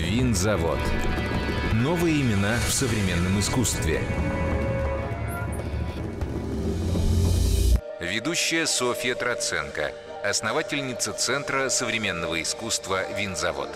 Винзавод. Новые имена в современном искусстве. Ведущая Софья Троценко, основательница Центра современного искусства «Винзавод».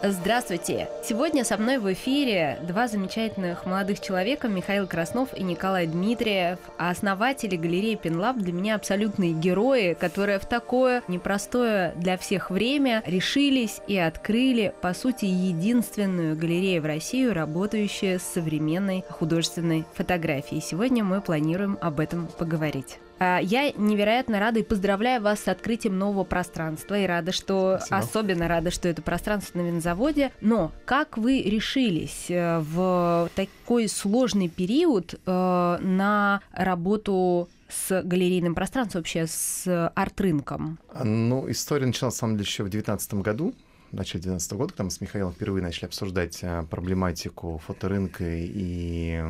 Здравствуйте! Сегодня со мной в эфире два замечательных молодых человека, Михаил Краснов и Николай Дмитриев, а основатели галереи Пинлаб для меня абсолютные герои, которые в такое непростое для всех время решились и открыли, по сути, единственную галерею в Россию, работающую с современной художественной фотографией. Сегодня мы планируем об этом поговорить. А, я невероятно рада и поздравляю вас с открытием нового пространства и рада, что Спасибо. особенно рада, что это пространство на винзаводе. Но как вы решились э, в такой сложный период э, на работу с галерейным пространством, вообще с арт-рынком? Ну, история началась, на самом деле, еще в 2019 году начале 2012 года, когда мы с Михаилом впервые начали обсуждать а, проблематику фоторынка и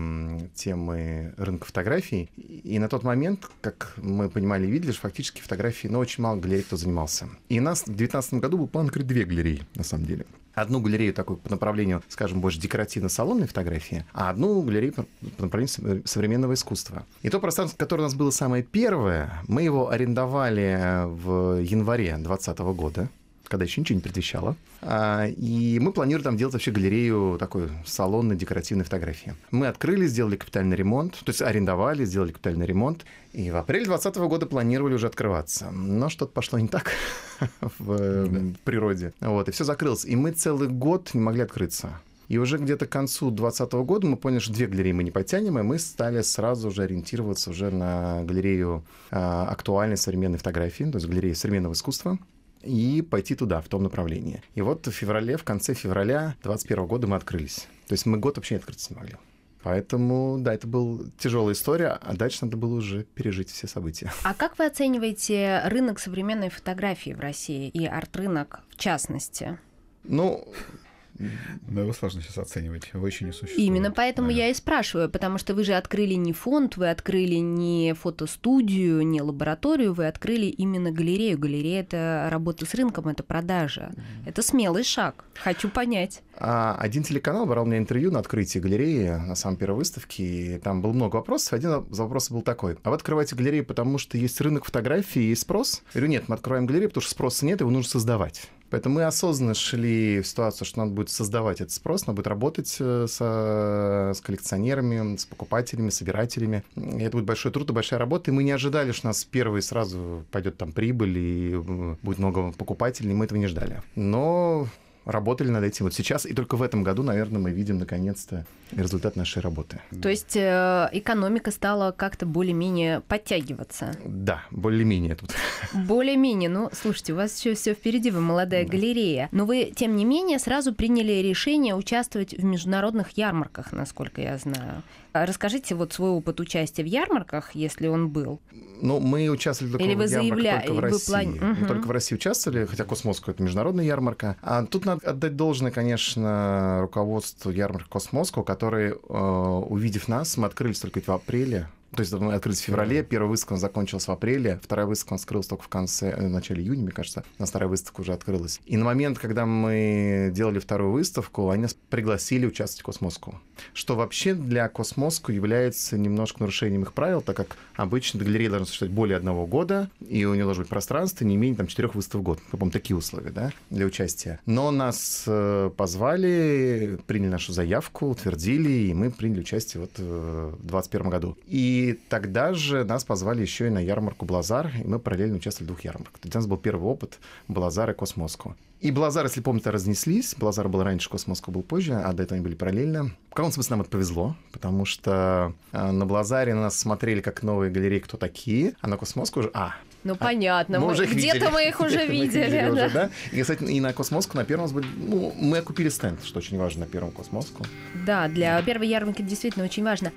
темы рынка фотографий. И на тот момент, как мы понимали и видели, что фактически фотографии, ну, очень мало галерей кто занимался. И у нас в 2019 году был план открыть две галереи, на самом деле одну галерею такую по направлению, скажем, больше декоративно-салонной фотографии, а одну галерею по направлению современного искусства. И то пространство, которое у нас было самое первое, мы его арендовали в январе 2020 года когда еще ничего не предвещало. А, и мы планировали там делать вообще галерею такой салонной декоративной фотографии. Мы открыли, сделали капитальный ремонт, то есть арендовали, сделали капитальный ремонт. И в апреле 2020 года планировали уже открываться. Но что-то пошло не так в да. природе. Вот, и все закрылось. И мы целый год не могли открыться. И уже где-то к концу 2020 года мы поняли, что две галереи мы не потянем, и мы стали сразу же ориентироваться уже на галерею э, актуальной современной фотографии, то есть галерею современного искусства и пойти туда, в том направлении. И вот в феврале, в конце февраля 2021 года мы открылись. То есть мы год вообще не открыться не могли. Поэтому, да, это была тяжелая история, а дальше надо было уже пережить все события. А как вы оцениваете рынок современной фотографии в России и арт-рынок в частности? Ну, но его сложно сейчас оценивать, его еще не существует. Именно поэтому я и спрашиваю, потому что вы же открыли не фонд, вы открыли не фотостудию, не лабораторию, вы открыли именно галерею. Галерея — это работа с рынком, это продажа. Это смелый шаг. Хочу понять. А один телеканал брал у меня интервью на открытии галереи, на самой первой выставке, и там было много вопросов. Один из вопросов был такой. А вы открываете галерею, потому что есть рынок фотографии и спрос? Я говорю, нет, мы открываем галерею, потому что спроса нет, его нужно создавать. Поэтому мы осознанно шли в ситуацию, что надо будет создавать этот спрос, надо будет работать э, с, с коллекционерами, с покупателями, собирателями. И это будет большой труд и большая работа. И мы не ожидали, что у нас первый сразу пойдет там прибыль и э, будет много покупателей. Мы этого не ждали. Но работали над этим вот сейчас, и только в этом году, наверное, мы видим наконец-то результат нашей работы. То есть э, экономика стала как-то более-менее подтягиваться? Да, более-менее тут. Более-менее. Ну, слушайте, у вас еще все впереди, вы молодая да. галерея. Но вы, тем не менее, сразу приняли решение участвовать в международных ярмарках, насколько я знаю. А расскажите вот свой опыт участия в ярмарках, если он был. Ну, мы участвовали только, Или вы заявля... только в России. План... Угу. Мы только в России участвовали, хотя Cosmoscow это международная ярмарка. А тут надо отдать должное, конечно, руководству ярмарки Cosmoscow, которые, э, увидев нас, мы открылись только в апреле то есть мы открылись в феврале, первая выставка закончилась в апреле, вторая выставка открылась только в конце, э, в начале июня, мне кажется, у нас вторая выставка уже открылась. И на момент, когда мы делали вторую выставку, они нас пригласили участвовать в Cosmoscow. Что вообще для Cosmoscow является немножко нарушением их правил, так как обычно галерея должна существовать более одного года, и у нее должно быть пространство не менее там, четырех выставок в год. По-моему, такие условия да, для участия. Но нас э, позвали, приняли нашу заявку, утвердили, и мы приняли участие вот э, в 2021 году. И и тогда же нас позвали еще и на ярмарку Блазар, и мы параллельно участвовали в двух ярмарках. У нас был первый опыт Блазар и Cosmoscow. И Блазар, если помните, разнеслись. Блазар был раньше, Cosmoscow был позже, а до этого они были параллельно. В каком смысле нам это повезло, потому что а, на Блазаре на нас смотрели как новые галереи, кто такие, а на Cosmoscow уже... А, ну, а, понятно. Мы мы, где-то мы их уже видели. да. Уже, да? И, кстати, и на Cosmoscow на первом были... Ну, мы купили стенд, что очень важно, на первом Cosmoscow. Да, для первой ярмарки действительно очень важно.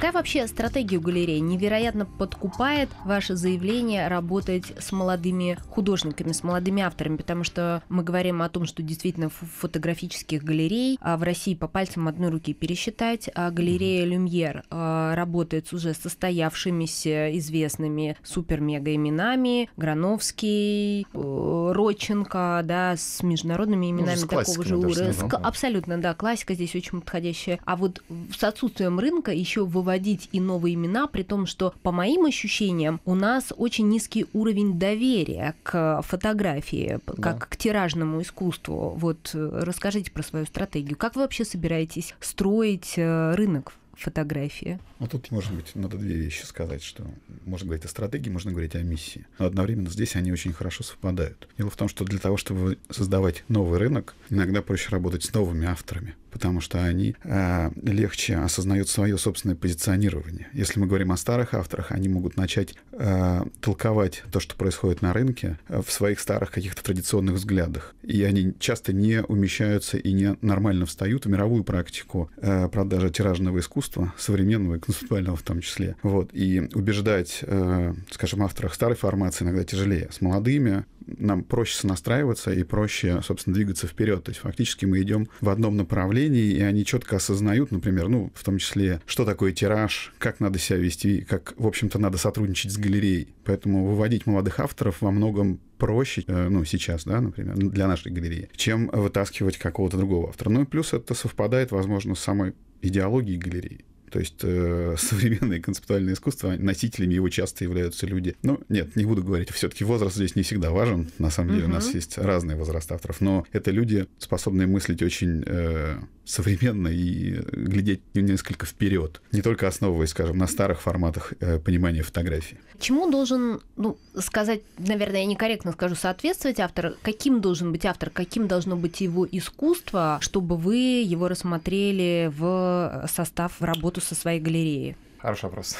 Какая вообще стратегия у галереи? Невероятно подкупает ваше заявление работать с молодыми художниками, с молодыми авторами, потому что мы говорим о том, что действительно фотографических галерей а в России по пальцам одной руки пересчитать, а галерея Люмьер а, работает с уже состоявшимися известными супер-мега именами, Грановский, э, Родченко, да, с международными ну, именами ну, такого же уровня. Абсолютно, да, классика здесь очень подходящая. А вот с отсутствием рынка еще выводить и новые имена, при том, что, по моим ощущениям, у нас очень низкий уровень доверия к фотографии, да. как к тиражному искусству. Вот э, расскажите про свою стратегию. Как вы вообще собираетесь строить э, рынок фотографии? Ну, тут, может быть, надо две вещи сказать, что можно говорить о стратегии, можно говорить о миссии. Но одновременно здесь они очень хорошо совпадают. Дело в том, что для того, чтобы создавать новый рынок, иногда проще работать с новыми авторами потому что они э, легче осознают свое собственное позиционирование. Если мы говорим о старых авторах, они могут начать э, толковать то, что происходит на рынке, э, в своих старых каких-то традиционных взглядах. И они часто не умещаются и не нормально встают в мировую практику э, продажи тиражного искусства, современного и концептуального в том числе. Вот. И убеждать, э, скажем, авторах старой формации иногда тяжелее. С молодыми нам проще сонастраиваться и проще, собственно, двигаться вперед. То есть фактически мы идем в одном направлении, и они четко осознают, например, ну, в том числе, что такое тираж, как надо себя вести, как, в общем-то, надо сотрудничать с галереей. Поэтому выводить молодых авторов во многом проще, э, ну, сейчас, да, например, для нашей галереи, чем вытаскивать какого-то другого автора. Ну и плюс это совпадает, возможно, с самой идеологией галереи. То есть э, современное концептуальное искусство, носителями его часто являются люди. Ну, нет, не буду говорить, все-таки возраст здесь не всегда важен. На самом деле у нас есть разные возраста авторов, но это люди, способные мыслить очень э, современно и глядеть несколько вперед, не только основываясь, скажем, на старых форматах э, понимания фотографии. Чему должен, ну, сказать, наверное, я некорректно скажу, соответствовать автор? Каким должен быть автор? Каким должно быть его искусство, чтобы вы его рассмотрели в состав, в работу со своей галереей? Хороший вопрос.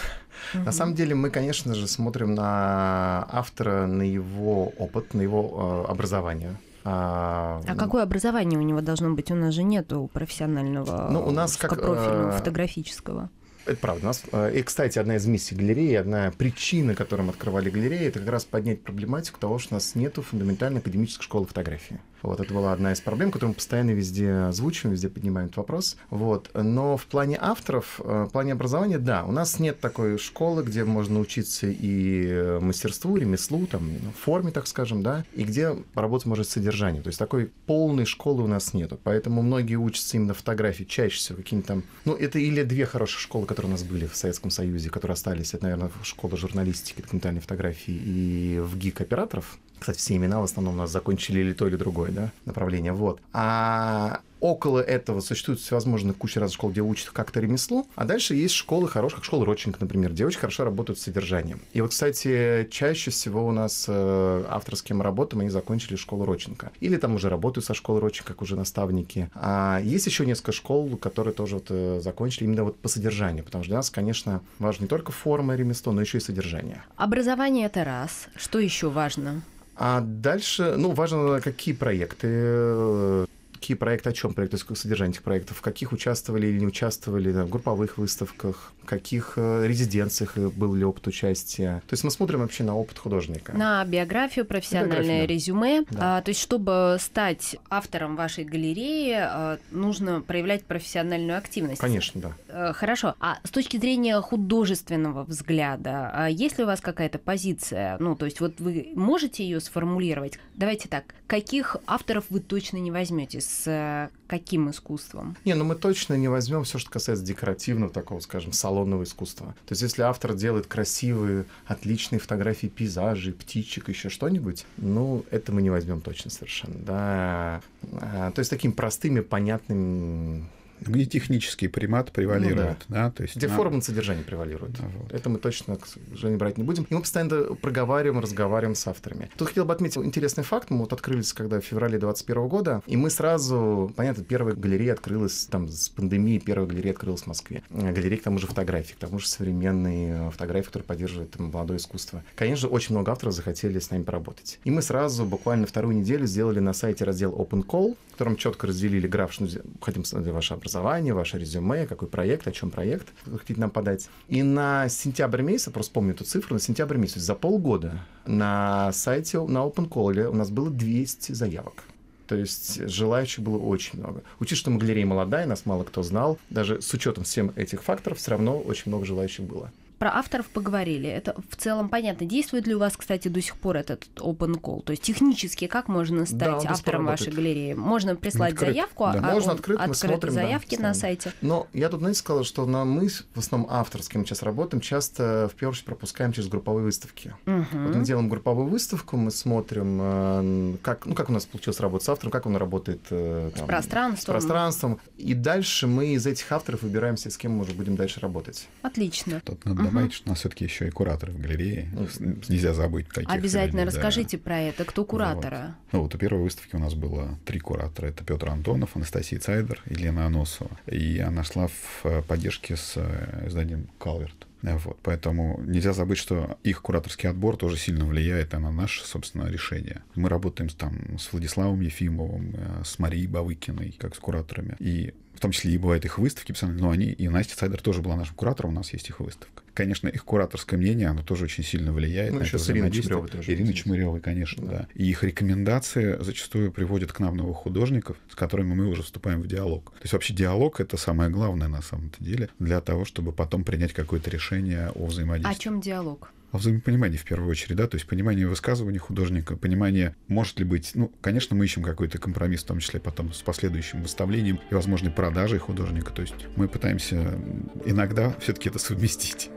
Угу. На самом деле мы, конечно же, смотрим на автора, на его опыт, на его э, образование. А, а какое образование у него должно быть? У нас же нету профессионального, ну, у нас как профильного, э, фотографического. Это правда. У нас, э, и, кстати, одна из миссий галереи, одна причина, которым открывали галереи, это как раз поднять проблематику того, что у нас нету фундаментальной академической школы фотографии. Вот, это была одна из проблем, которую мы постоянно везде озвучиваем, везде поднимаем этот вопрос. Вот. Но в плане авторов, э, в плане образования, да, у нас нет такой школы, где можно учиться и мастерству, ремеслу, там, ну, форме, так скажем, да, и где поработать может содержание. То есть такой полной школы у нас нету. Поэтому многие учатся именно фотографии чаще всего какими-то там... Ну, это или две хорошие школы, которые у нас были в Советском Союзе, которые остались. Это, наверное, школа журналистики, документальной фотографии и в ГИК операторов. Кстати, все имена в основном у нас закончили или то, или другое да, направление. Вот. А около этого существует всевозможные куча разных школ, где учат как-то ремесло, а дальше есть школы хорошие, как школа Родченко, например, где очень хорошо работают с содержанием. И вот, кстати, чаще всего у нас э, авторским мы работаем, они закончили школу Родченко. Или там уже работают со школой Родченко, как уже наставники. А есть еще несколько школ, которые тоже вот, э, закончили именно вот по содержанию, потому что для нас, конечно, важно не только форма ремесла, но еще и содержание. Образование — это раз. Что еще важно? А дальше, ну, важно, какие проекты э, какие проекты, о чем проекты, содержание этих проектов, в каких участвовали или не участвовали, в групповых выставках, в каких э, резиденциях был ли опыт участия. То есть мы смотрим вообще на опыт художника. На биографию, профессиональное биографию, да. резюме. Да. А, то есть чтобы стать автором вашей галереи, а, нужно проявлять профессиональную активность. Конечно, да. А, хорошо. А с точки зрения художественного взгляда, а есть ли у вас какая-то позиция? Ну, то есть вот вы можете ее сформулировать? Давайте так. Каких авторов вы точно не возьмете? С каким искусством? Не, ну мы точно не возьмем все, что касается декоративного, такого, скажем, салонного искусства. То есть, если автор делает красивые, отличные фотографии пейзажей, птичек, еще что-нибудь, ну, это мы не возьмем точно совершенно, да. А, то есть, таким простыми, понятными где технический примат превалирует. Ну, да. Да? То есть, где на... форма содержания превалирует. Да, вот. Это мы точно, к сожалению, брать не будем. И мы постоянно проговариваем, разговариваем с авторами. Тут хотел бы отметить интересный факт. Мы вот открылись когда в феврале 2021 года, и мы сразу, понятно, первая галерея открылась там с пандемией, первая галерея открылась в Москве. Галерея к тому же фотографий, к тому же современные фотографии, которые поддерживают там, молодое искусство. Конечно, очень много авторов захотели с нами поработать. И мы сразу, буквально вторую неделю, сделали на сайте раздел Open Call, в котором четко разделили граф, что хотим ваше образование ваше резюме, какой проект, о чем проект хотите нам подать. И на сентябрь месяц, просто помню эту цифру, на сентябрь месяц, за полгода на сайте, на OpenCall у нас было 200 заявок. То есть желающих было очень много. Учитывая, что мы галерея молодая, нас мало кто знал, даже с учетом всем этих факторов, все равно очень много желающих было. Про авторов поговорили. Это в целом понятно. Действует ли у вас, кстати, до сих пор этот open call? То есть технически как можно стать да, автором вашей галереи? Можно прислать Открыт. заявку, да. а можно открыть, мы смотрим, заявки да, на сайте. Но я тут, знаете, сказала, что на мы в основном авторским сейчас работаем, часто в первую очередь пропускаем через групповые выставки. Угу. Вот мы делаем групповую выставку, мы смотрим, э, как, ну, как у нас получилось работать с автором, как он работает э, там, с пространством. С пространством. И дальше мы из этих авторов выбираемся, с кем мы уже будем дальше работать. Отлично. Тут надо добавить, что у нас все-таки еще и кураторы в галерее. Ну, нельзя забыть таких. Обязательно людей, расскажите да. про это. Кто кураторы? Вот. Ну, вот у первой выставки у нас было три куратора. Это Петр Антонов, Анастасия Цайдер и Лена Аносова. И она шла в э, поддержке с э, изданием «Калверт». Вот, поэтому нельзя забыть, что их кураторский отбор тоже сильно влияет на наше, собственно, решение. Мы работаем там с Владиславом Ефимовым, э, с Марией Бавыкиной, как с кураторами. И в том числе и бывают их выставки, но они, и Настя Сайдер тоже была нашим куратором, у нас есть их выставка. Конечно, их кураторское мнение, оно тоже очень сильно влияет ну, на еще это с Ириной Чмыревой тоже. Ирина Чмыревой, конечно, да. да. И их рекомендации зачастую приводят к нам новых художников, с которыми мы уже вступаем в диалог. То есть вообще диалог — это самое главное на самом-то деле для того, чтобы потом принять какое-то решение о взаимодействии. О чем диалог? О взаимопонимании в первую очередь, да, то есть понимание высказывания художника, понимание, может ли быть, ну, конечно, мы ищем какой-то компромисс, в том числе потом с последующим выставлением и возможной продажей художника, то есть мы пытаемся иногда все-таки это совместить.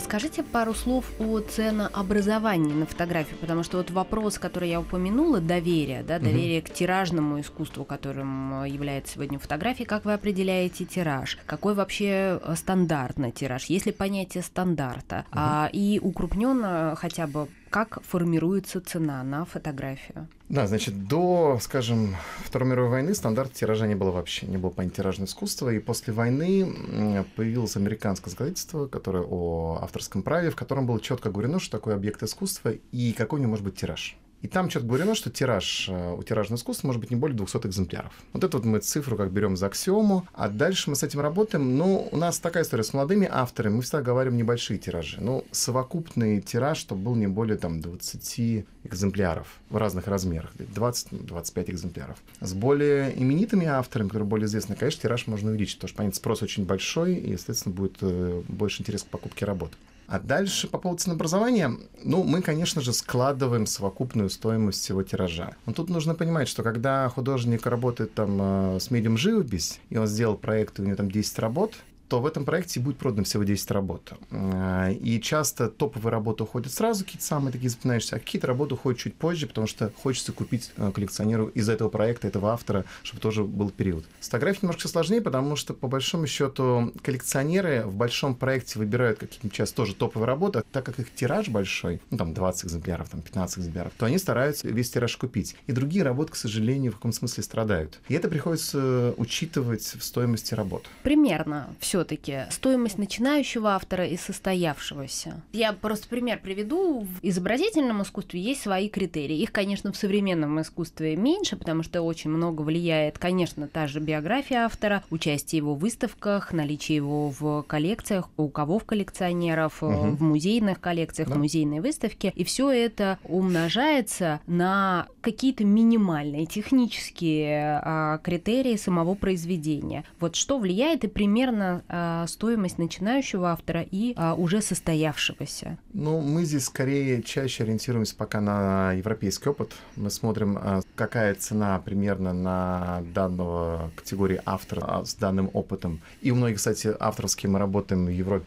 Расскажите пару слов о ценообразовании на фотографии, потому что вот вопрос, который я упомянула, доверие, да, доверие угу. к тиражному искусству, которым э, является сегодня фотография, как вы определяете тираж, какой вообще э, стандартный тираж, есть ли понятие стандарта, угу. а, и укрупненно хотя бы как формируется цена на фотографию? Да, значит, до, скажем, Второй мировой войны стандарт тиража не было вообще, не было понятия тиражного искусства, и после войны появилось американское законодательство, которое о авторском праве, в котором было четко говорено, что такое объект искусства и какой у него может быть тираж. И там четко говорено, что тираж э, у тиражного искусства может быть не более 200 экземпляров. Вот эту вот мы цифру как берем за аксиому, а дальше мы с этим работаем. Ну, у нас такая история с молодыми авторами, мы всегда говорим небольшие тиражи. Ну, совокупный тираж, чтобы был не более там 20 экземпляров в разных размерах, 20-25 экземпляров. С более именитыми авторами, которые более известны, конечно, тираж можно увеличить, потому что, понятно, спрос очень большой, и, естественно, будет э, больше интерес к покупке работ. А дальше по поводу ценообразования, ну, мы, конечно же, складываем совокупную стоимость всего тиража. Но тут нужно понимать, что когда художник работает там э, с медиум живопись, и он сделал проект, и у него там 10 работ, то в этом проекте будет продано всего 10 работ. А, и часто топовые работы уходят сразу, какие-то самые такие запоминающиеся, а какие-то работы уходят чуть позже, потому что хочется купить э, коллекционеру из этого проекта, этого автора, чтобы тоже был период. С фотографией немножко сложнее, потому что, по большому счету, коллекционеры в большом проекте выбирают какие-нибудь часто тоже топовые работы, так как их тираж большой, ну, там, 20 экземпляров, там, 15 экземпляров, то они стараются весь тираж купить. И другие работы, к сожалению, в каком смысле страдают. И это приходится учитывать в стоимости работ. Примерно все все-таки стоимость начинающего автора и состоявшегося? Я просто пример приведу. В изобразительном искусстве есть свои критерии. Их, конечно, в современном искусстве меньше, потому что очень много влияет, конечно, та же биография автора, участие его в выставках, наличие его в коллекциях, у кого в коллекционеров, угу. в музейных коллекциях, да. музейной выставке. И все это умножается на какие-то минимальные технические а, критерии самого произведения. Вот что влияет и примерно стоимость начинающего автора и а, уже состоявшегося? Ну, мы здесь скорее чаще ориентируемся пока на европейский опыт. Мы смотрим, а, какая цена примерно на данного категории автора с данным опытом. И у многих, кстати, кем мы работаем в Европе,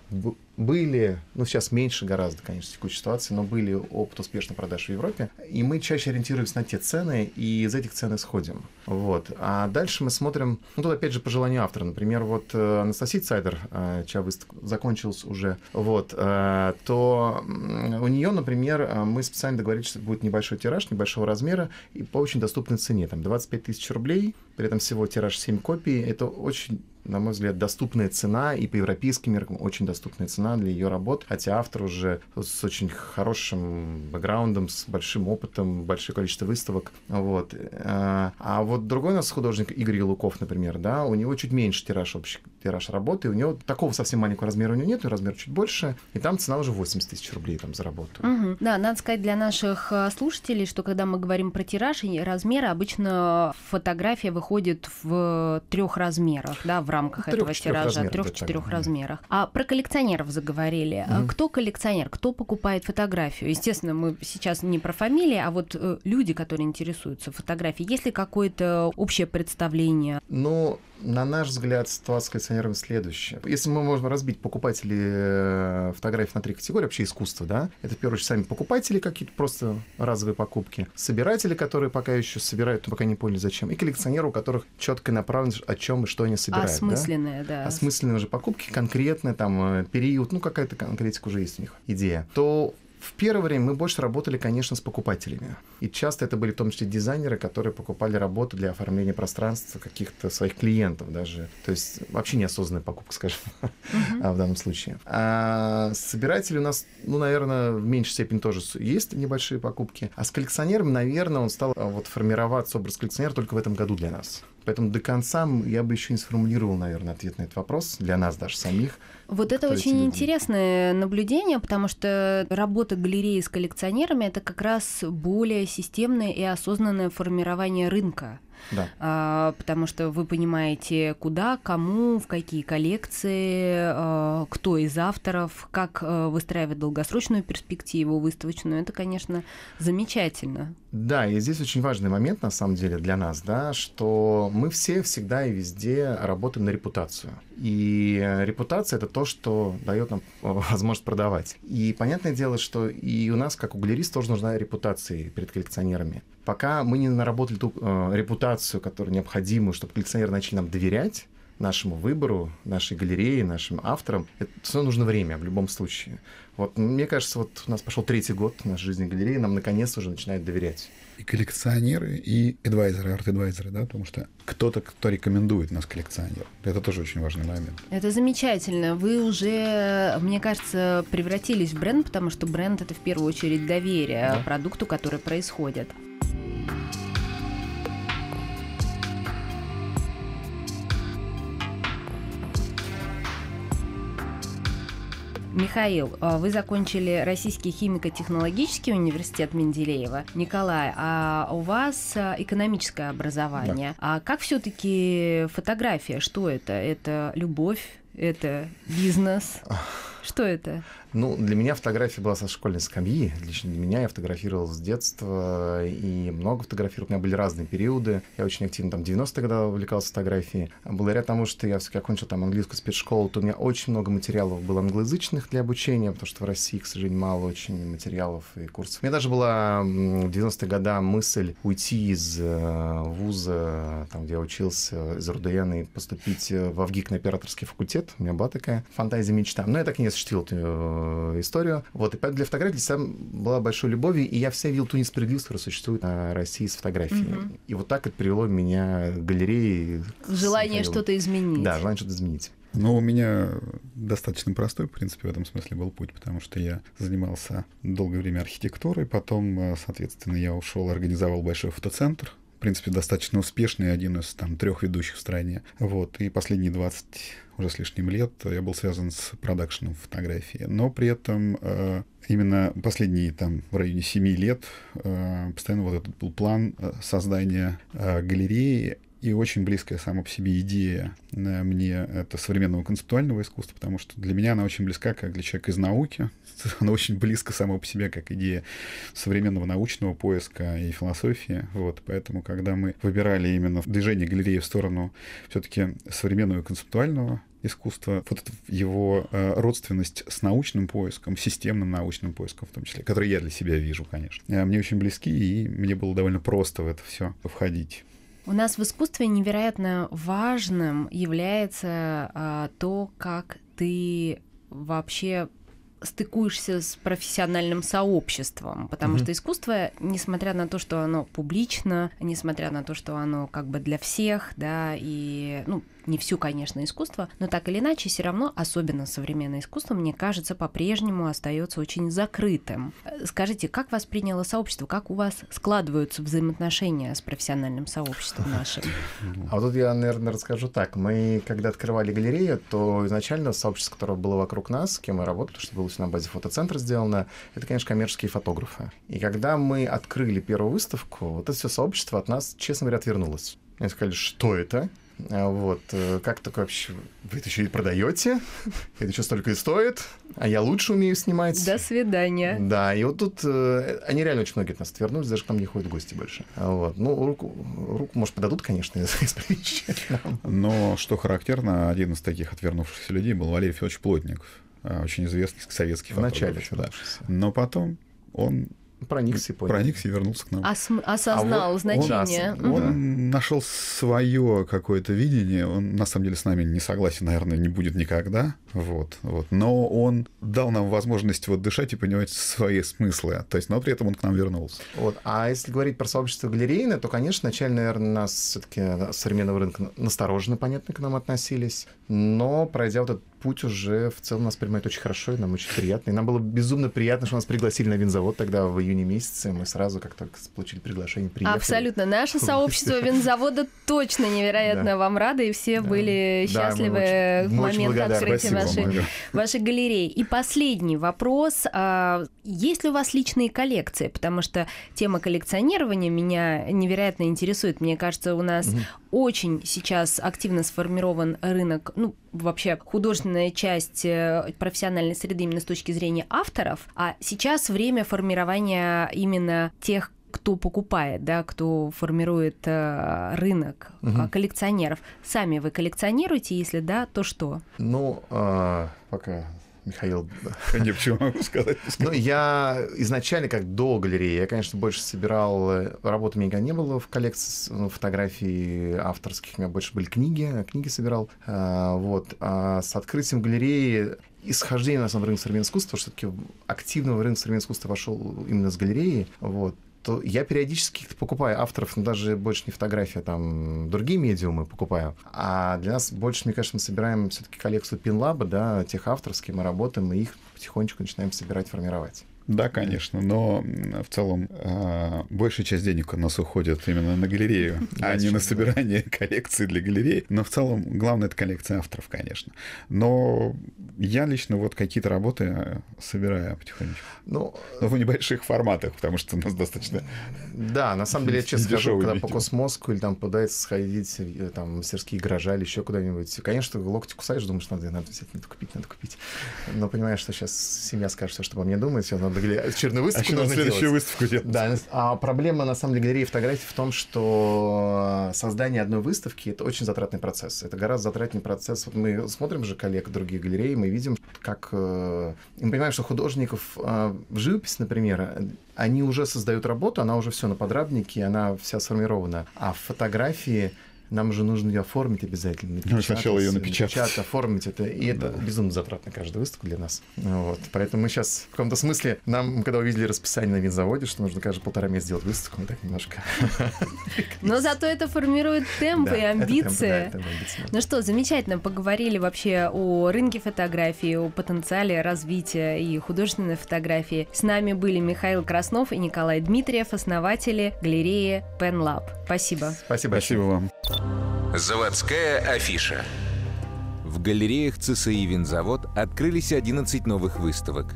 были, ну сейчас меньше гораздо, конечно, в текущей ситуации, но были опыт успешной продаж в Европе, и мы чаще ориентируемся на те цены, и из этих цен исходим. Вот. А дальше мы смотрим, ну тут опять же по желанию автора, например, вот э, Анастасия Цайдер, э, чья выставка закончилась уже, вот, э, то у нее, например, мы специально договорились, что будет небольшой тираж, небольшого размера, и по очень доступной цене, там 25 тысяч рублей, при этом всего тираж 7 копий, это очень на мой взгляд, доступная цена и по европейским меркам очень доступная цена для ее работ, хотя автор уже с очень хорошим бэкграундом, с большим опытом, большое количество выставок. Вот. А, а вот другой у нас художник Игорь Елуков, например, да, у него чуть меньше тираж общий тираж работы, у него такого совсем маленького размера у него нет, размер чуть больше, и там цена уже 80 тысяч рублей там за работу. Угу. Да, надо сказать для наших э, слушателей, что когда мы говорим про тираж и размеры, обычно фотография выходит в трех размерах, да, в рамках трех, этого тиража, трех-четырех размерах. А про коллекционеров заговорили. Угу. Кто коллекционер? Кто покупает фотографию? Естественно, мы сейчас не про фамилии, а вот э, люди, которые интересуются фотографией. Есть ли какое-то общее представление? Ну, на наш взгляд, ситуация с коллекционерами следующая. Если мы можем разбить покупателей э, фотографий на три категории, вообще искусство, да, это в первую очередь сами покупатели какие-то просто разовые покупки, собиратели, которые пока еще собирают, но пока не поняли зачем, и коллекционеры, у которых четко направлено, о чем и что они собирают. Осмысленные, да. да. Осмысленные уже покупки, конкретно там э, период, ну какая-то конкретика уже есть у них, идея. То в первое время мы больше работали, конечно, с покупателями. И часто это были в том числе дизайнеры, которые покупали работу для оформления пространства каких-то своих клиентов даже. То есть вообще неосознанная покупка, скажем, uh-huh. в данном случае. А собиратели у нас, ну, наверное, в меньшей степени тоже есть небольшие покупки. А с коллекционерами, наверное, он стал а, вот формироваться образ коллекционера только в этом году для нас. Поэтому до конца я бы еще не сформулировал, наверное, ответ на этот вопрос для нас даже самих. Вот это очень интересное наблюдение, потому что работа галереи с коллекционерами это как раз более системное и осознанное формирование рынка. Да. А, потому что вы понимаете, куда, кому, в какие коллекции, а, кто из авторов, как а, выстраивать долгосрочную перспективу выставочную. Это, конечно, замечательно. Да, и здесь очень важный момент, на самом деле, для нас, да, что мы все всегда и везде работаем на репутацию. И репутация — это то, что дает нам возможность продавать. И понятное дело, что и у нас, как у галерист, тоже нужна репутация перед коллекционерами. Пока мы не наработали ту э, репутацию, которая необходима, чтобы коллекционеры начали нам доверять, нашему выбору, нашей галерее, нашим авторам, это все нужно время в любом случае. Вот, мне кажется, вот у нас пошел третий год в нашей жизни галереи, нам наконец уже начинают доверять. И коллекционеры, и адвайзеры, арт-адвайзеры, да, потому что кто-то, кто рекомендует нас коллекционер. Это тоже очень важный момент. Это замечательно. Вы уже, мне кажется, превратились в бренд, потому что бренд это в первую очередь доверие да. продукту, который происходит. Михаил, а вы закончили Российский химико-технологический университет Менделеева. Николай, а у вас а, экономическое образование. Да. А как все-таки фотография? Что это? Это любовь? Это бизнес? Что это? Ну, для меня фотография была со школьной скамьи. Лично для меня я фотографировал с детства и много фотографировал. У меня были разные периоды. Я очень активно там 90-е годы увлекался фотографией. Благодаря тому, что я все-таки окончил там английскую спецшколу, то у меня очень много материалов было англоязычных для обучения, потому что в России, к сожалению, мало очень материалов и курсов. У меня даже была в 90-е годы мысль уйти из э, вуза, там, где я учился, из РУДН, и поступить в ВГИК на операторский факультет. У меня была такая фантазия, мечта. Но я так и не осуществил эту э, историю. Вот, и для фотографии сам была большой любовью, и я все видел ту несправедливость, которая существует на России с фотографией. Угу. И вот так это привело меня к галерее. Желание что-то изменить. Да, желание что-то изменить. Но у меня достаточно простой, в принципе, в этом смысле был путь, потому что я занимался долгое время архитектурой, потом, э, соответственно, я ушел, организовал большой фотоцентр, принципе, достаточно успешный, один из там трех ведущих в стране. Вот, и последние 20 уже с лишним лет я был связан с продакшеном фотографии. Но при этом э, именно последние там в районе 7 лет э, постоянно вот этот был план э, создания э, галереи и очень близкая сама по себе идея э, мне это современного концептуального искусства, потому что для меня она очень близка, как для человека из науки. Она очень близко сама по себе, как идея современного научного поиска и философии. Вот, поэтому, когда мы выбирали именно движение галереи в сторону все-таки современного концептуального искусства, вот его э, родственность с научным поиском, системным научным поиском в том числе, который я для себя вижу, конечно, э, мне очень близки, и мне было довольно просто в это все входить. У нас в искусстве невероятно важным является а, то, как ты вообще стыкуешься с профессиональным сообществом, потому Мгм. что искусство, несмотря на то, что оно публично, несмотря на то, что оно как бы для всех, да, и, ну, не всю, конечно, искусство, но так или иначе, все равно, особенно современное искусство, мне кажется, по-прежнему остается очень закрытым. Скажите, как восприняло сообщество, как у вас складываются взаимоотношения с профессиональным сообществом нашим? А вот тут я, наверное, расскажу так. Мы, когда открывали галерею, то изначально сообщество, которое было вокруг нас, с кем мы работали, что было на базе фотоцентра сделано, это, конечно, коммерческие фотографы. И когда мы открыли первую выставку, вот это все сообщество от нас, честно говоря, отвернулось. Они сказали, что это? А Вот, э, как так вообще, вы это еще и продаете? Это еще столько и стоит? А я лучше умею снимать. До свидания. Да, и вот тут э, они реально очень многие от нас отвернулись, даже к нам не ходят гости больше. А Вот. Ну, руку, руку, может, подадут, конечно, из, из приличия. Но что характерно, один из таких отвернувшихся людей был Валерий Федорович Плотников, очень известный советский В начале фотограф. да. Но потом он Проникся и понял. проникся и вернулся к нам. Осм- осознал А вот значение. он-. Он нашел свое какое-то видение. Он на самом деле с нами не согласен, наверное, не будет никогда. Вот, вот. Но он дал нам возможность вот дышать и понимать свои смыслы. То есть, но при этом он к нам вернулся. Вот. А если говорить про сообщество галерейное, то, конечно, начально, наверное, нас все-таки современного рынка настороженно, понятно, к нам относились. Но, пройдя вот этот путь, уже в целом нас принимают очень хорошо, и нам очень приятно. И нам было безумно приятно, что нас пригласили на винзавод тогда в июне месяце. Мы сразу, как только получили приглашение, приехали. Абсолютно. Наше сообщество винзавода точно невероятно Да. вам рады, и все Да. были Да, счастливы очень- в момент открытия вашей, вашей галереи. И последний вопрос. А, Есть ли у вас личные коллекции? Потому что тема коллекционирования меня невероятно интересует. Мне кажется, у нас очень сейчас активно сформирован рынок, ну, вообще художественная часть э, профессиональной среды именно с точки зрения авторов, а сейчас время формирования именно тех кто покупает, да, кто формирует э, рынок Мгм. коллекционеров. Сами вы коллекционируете, если да, то что? Ну, а, пока Михаил Не почему могу сказать. Ну, я изначально, как до галереи, я, конечно, больше собирал... э, Работы у меня не было в коллекции ну, фотографий авторских, у меня больше были книги, книги собирал. А, вот. А с открытием галереи исхождение, на самом рынка современного искусства, что таки активно в рынок современного искусства вошел именно с галереи, вот, то я периодически покупаю авторов, но даже больше не фотографии, а там другие медиумы покупаю. А для нас больше, мне кажется, мы собираем все-таки коллекцию Пинлаба, да, тех кем мы работаем, и их потихонечку начинаем собирать, формировать. Да, конечно, но в целом а, большая часть денег у нас уходит именно на галерею, а не на собирание коллекции для галереи. Но в целом главное это коллекция авторов, конечно. Но я лично вот какие-то работы э, собираю потихонечку. Ну, Но в небольших форматах, потому что у нас достаточно да, на самом деле, я честно скажу, когда по. Космоску или там пытается сходить, э, там, мастерские гаража или еще куда-нибудь, конечно, локти кусаешь, думаешь, надо, надо взять, надо купить, надо купить. Но понимаешь, что сейчас семья скажет все, что обо мне думает, все, надо гля- очередную А выставку надо нужно следующую делать. выставку делать. Да, а проблема, на самом деле, галереи фотографий в том, что создание одной выставки — это очень затратный процесс. Это гораздо затратнее процесс. Вот мы смотрим же коллег других галерей, мы видим, как... э, мы понимаем, что художников э, в живописи, например, они уже создают работу, она уже все на подрабнике, она вся сформирована. А в фотографии нам же нужно ее оформить обязательно. Ну, сначала её напечатать, напечатать. оформить это. И это Да. безумно затратно каждая выставка для нас. Вот. Поэтому мы сейчас в каком-то смысле, нам, когда увидели расписание на винзаводе, что нужно каждые полтора месяца сделать выставку, мы так немножко... Но зато это формирует темпы Да, и это темпы, да, амбиции. это амбиции. Ну что, замечательно, поговорили вообще о рынке фотографии, о потенциале развития и художественной фотографии. С нами были Михаил Краснов и Николай Дмитриев, основатели галереи Pen Lab. Спасибо. Спасибо. Спасибо вам. Заводская афиша. В галереях ЦСИ «Винзавод» открылись 11 новых выставок.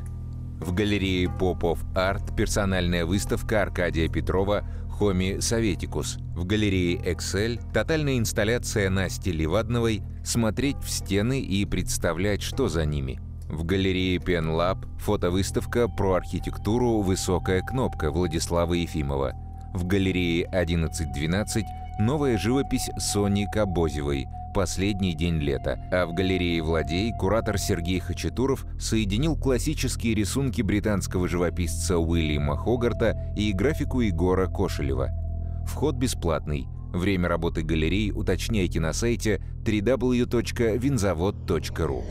В галерее Попов Арт персональная выставка Аркадия Петрова «Хоми Советикус». В галерее Excel тотальная инсталляция Насти Левадновой «Смотреть в стены и представлять, что за ними». В галерее Пенлаб фотовыставка про архитектуру «Высокая кнопка» Владислава Ефимова. В галерее 1112 новая живопись Сони Кабозевой «Последний день лета», а в галерее «Владей» куратор Сергей Хачатуров соединил классические рисунки британского живописца Уильяма Хогарта и графику Егора Кошелева. Вход бесплатный. Время работы галерей уточняйте на сайте www.vinzavod.ru.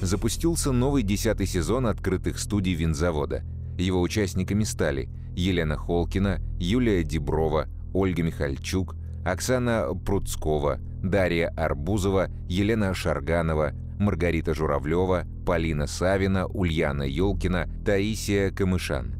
запустился новый десятый сезон открытых студий винзавода. Его участниками стали Елена Холкина, Юлия Деброва, Ольга Михальчук, Оксана Пруцкова, Дарья Арбузова, Елена Шарганова, Маргарита Журавлева, Полина Савина, Ульяна Ёлкина, Таисия Камышан.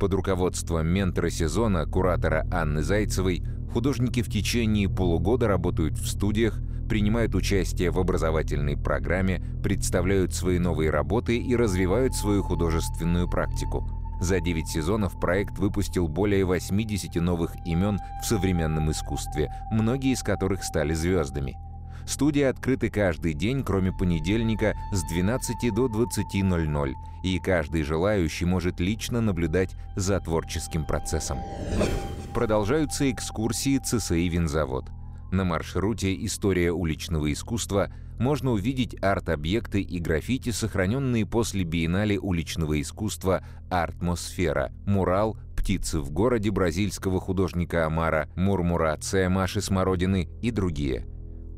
Под руководством ментора сезона, куратора Анны Зайцевой, художники в течение полугода работают в студиях, принимают участие в образовательной программе, представляют свои новые работы и развивают свою художественную практику. За 9 сезонов проект выпустил более 80 новых имен в современном искусстве, многие из которых стали звездами. Студии открыты каждый день, кроме понедельника, с 12 до 20.00, и каждый желающий может лично наблюдать за творческим процессом. Продолжаются экскурсии ЦСИ «Винзавод». На маршруте «История уличного искусства» можно увидеть арт-объекты и граффити, сохраненные после биеннале уличного искусства «Артмосфера», мурал «Птицы в городе» бразильского художника Амара, мурмурация Маши Смородины и другие.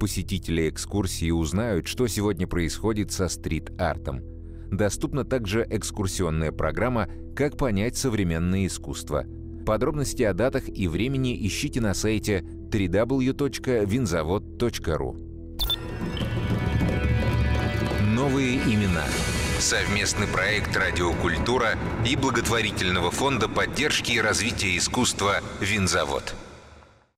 Посетители экскурсии узнают, что сегодня происходит со стрит-артом. Доступна также экскурсионная программа «Как понять современное искусство». Подробности о датах и времени ищите на сайте www.винзавод.ру. Новые имена. Совместный проект «Радиокультура» и благотворительного фонда поддержки и развития искусства «Винзавод».